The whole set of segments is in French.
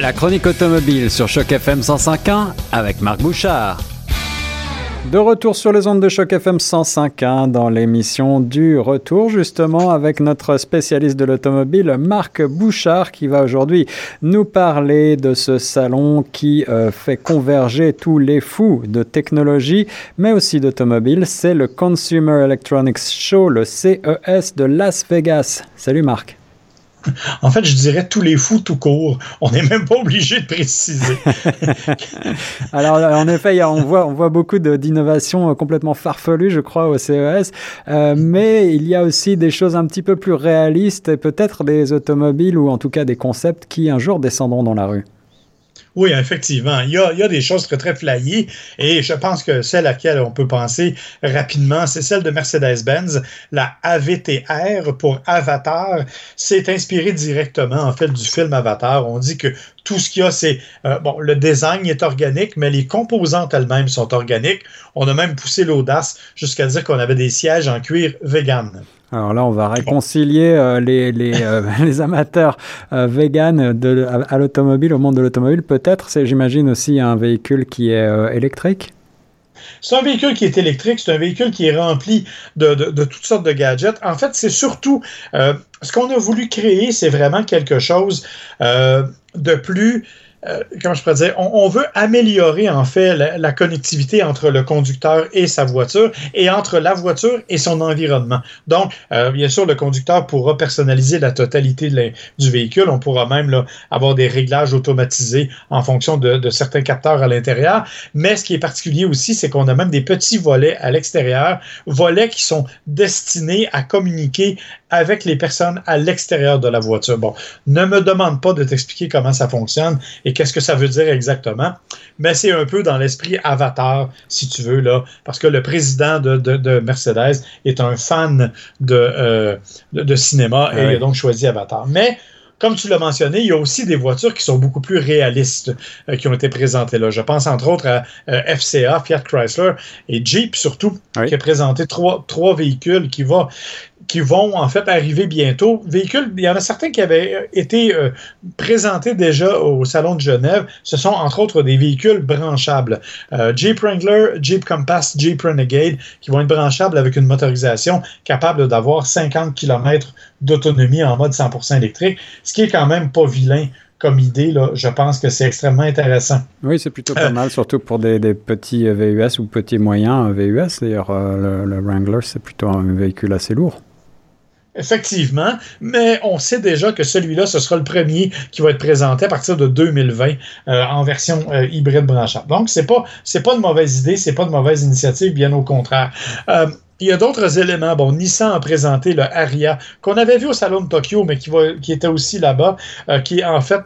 La chronique automobile sur Choc FM 105.1 avec Marc Bouchard. De retour sur les ondes de choc FM 105.1 dans l'émission du retour justement avec notre spécialiste de l'automobile Marc Bouchard qui va aujourd'hui nous parler de ce salon qui euh, fait converger tous les fous de technologie mais aussi d'automobile. C'est le Consumer Electronics Show, le CES de Las Vegas. Salut Marc. En fait, je dirais tous les fous tout court. On n'est même pas obligé de préciser. Alors, en effet, on, voit, on voit beaucoup d'innovations euh, complètement farfelues, je crois, au CES. Euh, mais il y a aussi des choses un petit peu plus réalistes et peut-être des automobiles ou en tout cas des concepts qui un jour descendront dans la rue. Oui, effectivement. Il y, a, des choses très, très flyées et je pense que celle à laquelle on peut penser rapidement, c'est celle de Mercedes-Benz, la AVTR pour Avatar. C'est inspiré directement, en fait, du film Avatar. On dit que tout ce qu'il y a, c'est, euh, bon, le design est organique, mais les composantes elles-mêmes sont organiques. On a même poussé l'audace jusqu'à dire qu'on avait des sièges en cuir vegan. Alors là, on va réconcilier euh, les, les, euh, les, amateurs euh, vegan de, à, l'automobile, au monde de l'automobile. Peut-être, c'est, j'imagine, aussi un véhicule qui est électrique. C'est un véhicule qui est électrique, c'est un véhicule qui est rempli de, de, de toutes sortes de gadgets. En fait, c'est surtout ce qu'on a voulu créer, c'est vraiment quelque chose de plus euh, comment je pourrais dire, on, veut améliorer en fait la, connectivité entre le conducteur et sa voiture et entre la voiture et son environnement. Donc, euh, bien sûr, le conducteur pourra personnaliser la totalité du véhicule. On pourra même avoir des réglages automatisés en fonction de certains capteurs à l'intérieur. Mais ce qui est particulier aussi, c'est qu'on a même des petits volets à l'extérieur, volets qui sont destinés à communiquer avec les personnes à l'extérieur de la voiture. Bon, ne me demande pas de t'expliquer comment ça fonctionne et qu'est-ce que ça veut dire exactement, mais c'est un peu dans l'esprit Avatar, si tu veux, là, parce que le président de, de, Mercedes est un fan de, euh, de, cinéma et il a donc choisi Avatar. Mais comme tu l'as mentionné, il y a aussi des voitures qui sont beaucoup plus réalistes euh, qui ont été présentées là. Je pense entre autres à euh, FCA, Fiat Chrysler et Jeep surtout, qui a présenté trois, trois véhicules qui vont qui vont en fait arriver bientôt. Véhicules, il y en a certains qui avaient euh, été euh, présentés déjà au Salon de Genève. Ce sont entre autres des véhicules branchables. Euh, Jeep Wrangler, Jeep Compass, Jeep Renegade, qui vont être branchables avec une motorisation capable d'avoir 50 km d'autonomie en mode 100% électrique, ce qui est quand même pas vilain comme idée, là, je pense que c'est extrêmement intéressant. Oui, c'est plutôt pas mal, surtout pour des, petits VUS ou petits moyens VUS. D'ailleurs, le, Wrangler, c'est plutôt un véhicule assez lourd. Effectivement, mais on sait déjà que celui-là, ce sera le premier qui va être présenté à partir de 2020 euh, en version euh, hybride branchable. Donc, c'est pas pas une mauvaise idée, c'est pas une mauvaise initiative, bien au contraire. Euh, il y a d'autres éléments. Bon, Nissan a présenté le Aria, qu'on avait vu au Salon de Tokyo, mais qui, qui était aussi là-bas, qui est en fait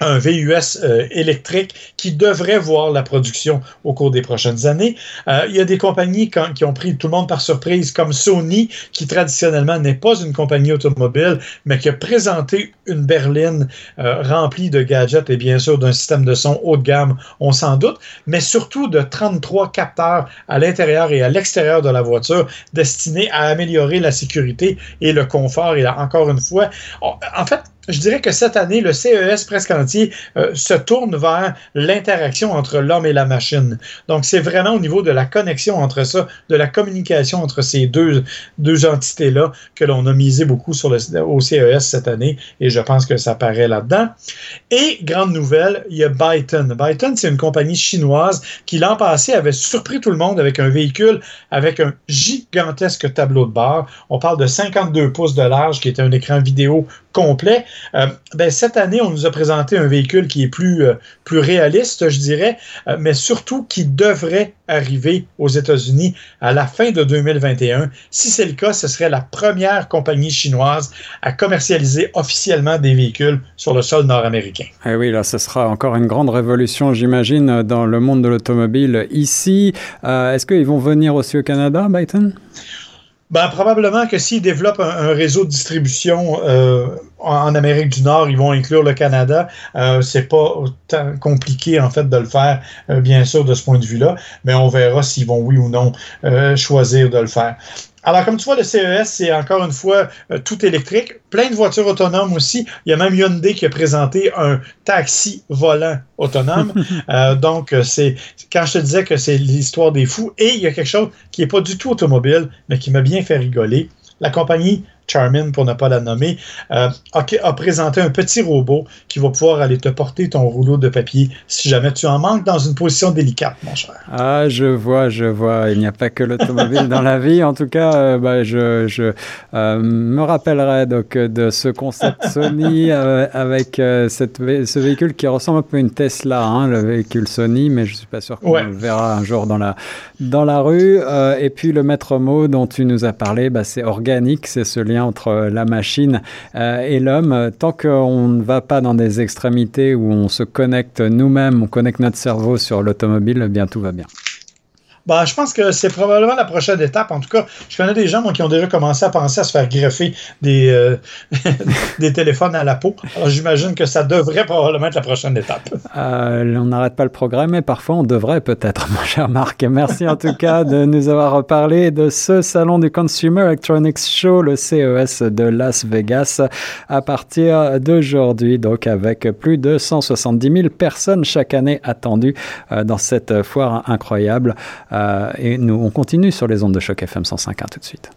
un VUS euh, électrique qui devrait voir la production au cours des prochaines années. Euh, il y a des compagnies qui ont pris tout le monde par surprise, comme Sony, qui traditionnellement n'est pas une compagnie automobile, mais qui a présenté une berline euh, remplie de gadgets et bien sûr d'un système de son haut de gamme, on s'en doute, mais surtout de 33 capteurs à l'intérieur et à l'extérieur de la voiture destinés à améliorer la sécurité et le confort. Et là, encore une fois, en fait, je dirais que cette année, le CES presque entier euh, se tourne vers l'interaction entre l'homme et la machine. Donc, c'est vraiment au niveau de la connexion entre ça, de la communication entre ces deux, deux entités-là que l'on a misé beaucoup sur le, au CES cette année et je pense que ça paraît là-dedans. Et, grande nouvelle, il y a Byton. Byton, c'est une compagnie chinoise qui l'an passé avait surpris tout le monde avec un véhicule avec un gigantesque tableau de bord. On parle de 52 pouces de large qui était un écran vidéo complet. Euh, ben, cette année, on nous a présenté un véhicule qui est plus, euh, plus réaliste, je dirais, euh, mais surtout qui devrait arriver aux États-Unis à la fin de 2021. Si c'est le cas, ce serait la première compagnie chinoise à commercialiser officiellement des véhicules sur le sol nord-américain. Eh oui, là, ce sera encore une grande révolution, j'imagine, dans le monde de l'automobile ici. Est-ce qu'ils vont venir aussi au Canada, Byton? Ben, probablement que s'ils développent un, réseau de distribution en, Amérique du Nord, ils vont inclure le Canada. Euh, c'est pas autant compliqué en fait de le faire, euh, bien sûr, de ce point de vue-là, mais on verra s'ils vont oui ou non euh, choisir de le faire. Alors, comme tu vois, le CES, c'est encore une fois euh, tout électrique, plein de voitures autonomes aussi. Il y a même Hyundai qui a présenté un taxi volant autonome. Euh, donc, c'est quand je te disais que c'est l'histoire des fous. Et il y a quelque chose qui n'est pas du tout automobile, mais qui m'a bien fait rigoler. La compagnie Charmin, pour ne pas la nommer, euh, a, présenté un petit robot qui va pouvoir aller te porter ton rouleau de papier si jamais tu en manques dans une position délicate, mon cher. Ah, je vois, je vois. Il n'y a pas que l'automobile dans la vie. En tout cas, euh, bah, je, je euh, me rappellerai donc de ce concept Sony avec cette, ce véhicule qui ressemble un peu à une Tesla, hein, le véhicule Sony, mais je ne suis pas sûr qu'on le verra un jour dans la, dans la rue. et puis le maître mot dont tu nous as parlé, bah, c'est organique, c'est ce lien entre la machine euh, et l'homme. Tant qu'on ne va pas dans des extrémités où on se connecte nous-mêmes, on connecte notre cerveau sur l'automobile, eh bien tout va bien. Bah, je pense que c'est probablement la prochaine étape. En tout cas, je connais des gens qui ont déjà commencé à penser à se faire greffer des, euh, des téléphones à la peau. J'imagine que ça devrait probablement être la prochaine étape. Euh, on n'arrête pas le programme, mais parfois on devrait peut-être, mon cher Marc. Merci en tout cas de nous avoir reparlé de ce salon du Consumer Electronics Show, le CES de Las Vegas, à partir d'aujourd'hui, donc avec plus de 170 000 personnes chaque année attendues euh, dans cette foire incroyable. Euh, et nous, on continue sur les ondes de choc FM 105.1 tout de suite.